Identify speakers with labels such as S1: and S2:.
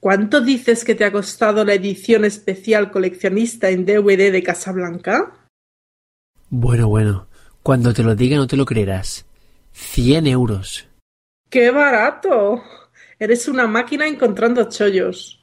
S1: ¿Cuánto dices que te ha costado la edición especial coleccionista en DVD de Casablanca?
S2: Bueno, bueno, cuando te lo diga no te lo creerás. Cien euros.
S1: ¡Qué barato! Eres una máquina encontrando chollos.